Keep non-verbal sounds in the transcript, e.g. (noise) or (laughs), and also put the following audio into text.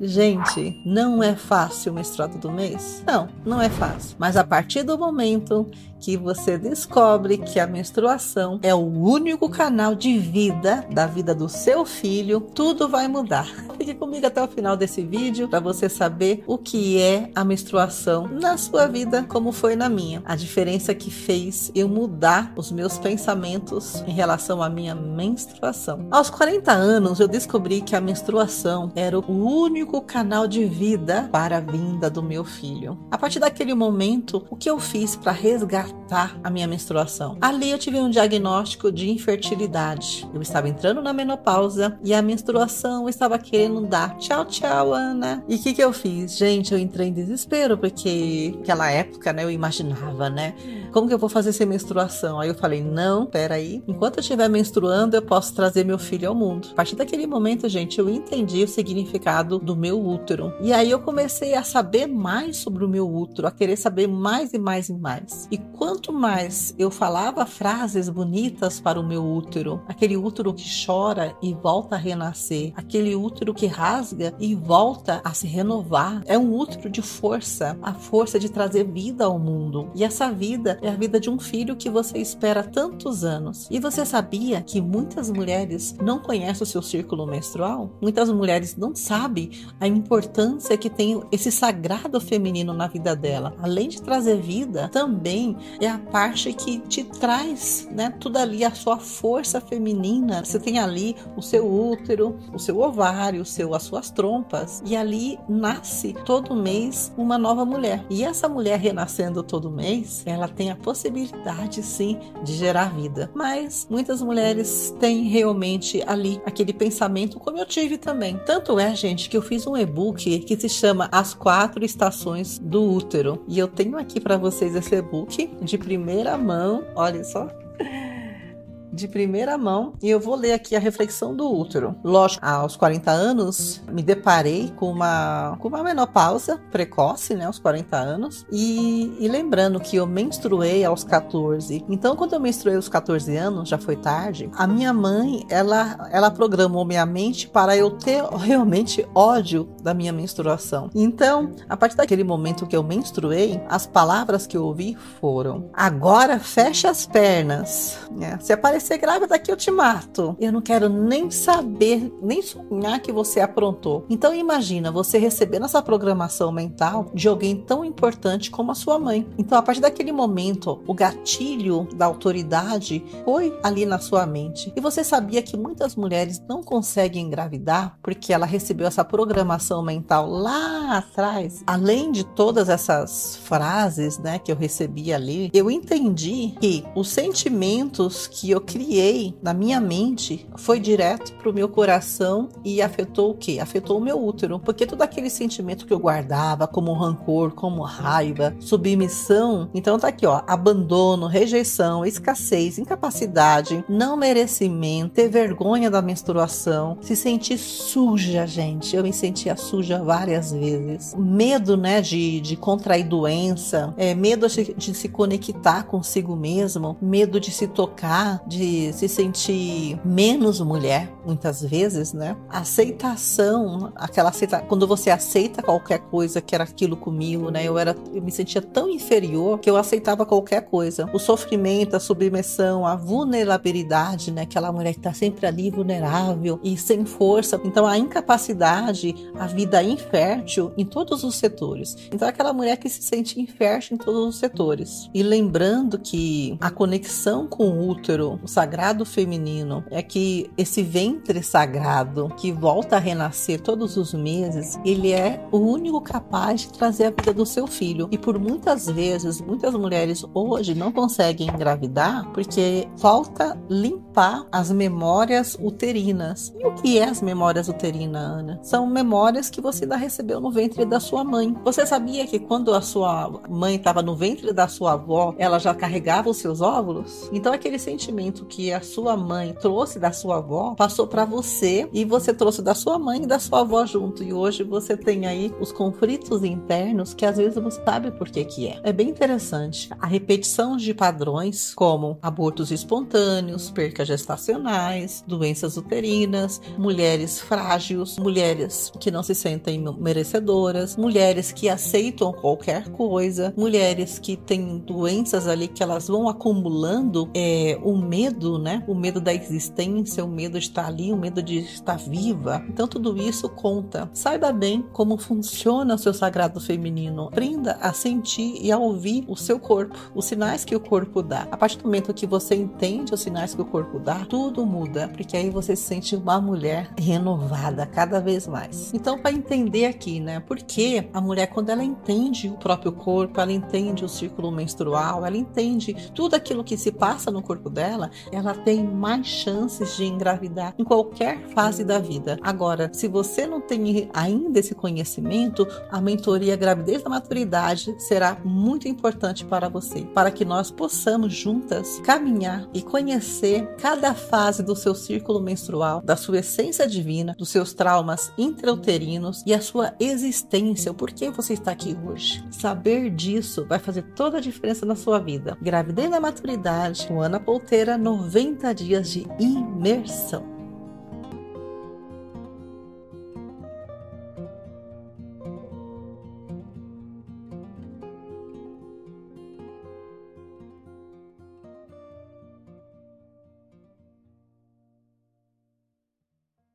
Gente, não é fácil menstruar todo mês? Não, não é fácil. Mas a partir do momento que você descobre que a menstruação é o único canal de vida da vida do seu filho, tudo vai mudar. (laughs) Fique comigo até o final desse vídeo para você saber o que é a menstruação na sua vida, como foi na minha. A diferença que fez eu mudar os meus pensamentos em relação à minha menstruação. Aos 40 anos, eu descobri que a menstruação era o único canal de vida para a vinda do meu filho. A partir daquele momento, o que eu fiz para resgatar a minha menstruação? Ali eu tive um diagnóstico de infertilidade. Eu estava entrando na menopausa e a menstruação estava querendo dar tchau, tchau, Ana. E o que, que eu fiz? Gente, eu entrei em desespero porque naquela época, né, eu imaginava, né, como que eu vou fazer sem menstruação? Aí eu falei, não, peraí, enquanto eu estiver menstruando, eu posso trazer meu filho ao mundo. A partir daquele momento, gente, eu entendi o significado do meu útero. E aí eu comecei a saber mais sobre o meu útero, a querer saber mais e mais e mais. E quanto mais eu falava frases bonitas para o meu útero, aquele útero que chora e volta a renascer, aquele útero que rasga e volta a se renovar, é um útero de força, a força de trazer vida ao mundo. E essa vida é a vida de um filho que você espera tantos anos. E você sabia que muitas mulheres não conhecem o seu círculo menstrual? Muitas mulheres não sabem a importância que tem esse sagrado feminino na vida dela. Além de trazer vida, também é a parte que te traz, né, tudo ali a sua força feminina. Você tem ali o seu útero, o seu ovário, o seu as suas trompas e ali nasce todo mês uma nova mulher. E essa mulher renascendo todo mês, ela tem a possibilidade sim de gerar vida. Mas muitas mulheres têm realmente ali aquele pensamento como eu tive também. Tanto é, gente, que eu fiz um e-book que se chama As Quatro Estações do Útero. E eu tenho aqui para vocês esse e-book de primeira mão. Olha só de primeira mão e eu vou ler aqui a reflexão do útero. Lógico, aos 40 anos me deparei com uma, com uma menopausa precoce, né, aos 40 anos, e, e lembrando que eu menstruei aos 14. Então, quando eu menstruei aos 14 anos, já foi tarde, a minha mãe, ela, ela programou minha mente para eu ter realmente ódio da minha menstruação. Então, a partir daquele momento que eu menstruei, as palavras que eu ouvi foram: agora fecha as pernas. É, se aparecer ser grávida aqui eu te mato. Eu não quero nem saber, nem sonhar que você aprontou. Então imagina você recebendo essa programação mental de alguém tão importante como a sua mãe. Então a partir daquele momento, o gatilho da autoridade foi ali na sua mente. E você sabia que muitas mulheres não conseguem engravidar porque ela recebeu essa programação mental lá atrás. Além de todas essas frases, né, que eu recebi ali, eu entendi que os sentimentos que eu criei na minha mente foi direto pro meu coração e afetou o quê? Afetou o meu útero, porque todo aquele sentimento que eu guardava como rancor, como raiva, submissão, então tá aqui, ó, abandono, rejeição, escassez, incapacidade, não merecimento, ter vergonha da menstruação, se sentir suja, gente. Eu me sentia suja várias vezes. Medo, né, de, de contrair doença, é, medo de, de se conectar consigo mesmo, medo de se tocar, de se sentir menos mulher, muitas vezes, né? Aceitação, aquela aceita, quando você aceita qualquer coisa que era aquilo comigo, né? Eu era, eu me sentia tão inferior que eu aceitava qualquer coisa. O sofrimento, a submissão, a vulnerabilidade, né? Aquela mulher que tá sempre ali vulnerável e sem força. Então a incapacidade, a vida infértil em todos os setores. Então aquela mulher que se sente infértil em todos os setores. E lembrando que a conexão com o útero, sagrado feminino é que esse ventre sagrado que volta a renascer todos os meses, ele é o único capaz de trazer a vida do seu filho. E por muitas vezes, muitas mulheres hoje não conseguem engravidar porque falta limpar as memórias uterinas. E o que é as memórias uterinas, Ana? São memórias que você ainda recebeu no ventre da sua mãe. Você sabia que quando a sua mãe estava no ventre da sua avó, ela já carregava os seus óvulos? Então aquele sentimento conhecimento que a sua mãe trouxe da sua avó passou para você e você trouxe da sua mãe e da sua avó junto. E hoje você tem aí os conflitos internos que às vezes você sabe por que que é. É bem interessante. A repetição de padrões como abortos espontâneos, percas gestacionais, doenças uterinas, mulheres frágeis, mulheres que não se sentem merecedoras, mulheres que aceitam qualquer coisa, mulheres que têm doenças ali que elas vão acumulando é, o medo, né? O medo da existência, o medo de estar ali, o medo de estar viva. Então tudo isso conta. Saiba bem como funciona o seu sagrado feminino. Aprenda a sentir e a ouvir o seu corpo, os sinais que o corpo dá. A partir do momento que você entende os sinais que o corpo dá, tudo muda, porque aí você se sente uma mulher renovada cada vez mais. Então, para entender aqui, né, porque a mulher quando ela entende o próprio corpo, ela entende o círculo menstrual, ela entende tudo aquilo que se passa no corpo dela, ela tem mais chances de engravidar em qualquer fase da vida. Agora, se você não tem ainda esse conhecimento, a mentoria Gravidez da Maturidade será muito importante para você, para que nós possamos juntas caminhar e conhecer cada fase do seu círculo menstrual, da sua essência divina, dos seus traumas intrauterinos e a sua existência, o porquê você está aqui hoje. Saber disso vai fazer toda a diferença na sua vida. Gravidez da Maturidade, com Ana Polteira, 90 dias de imersão.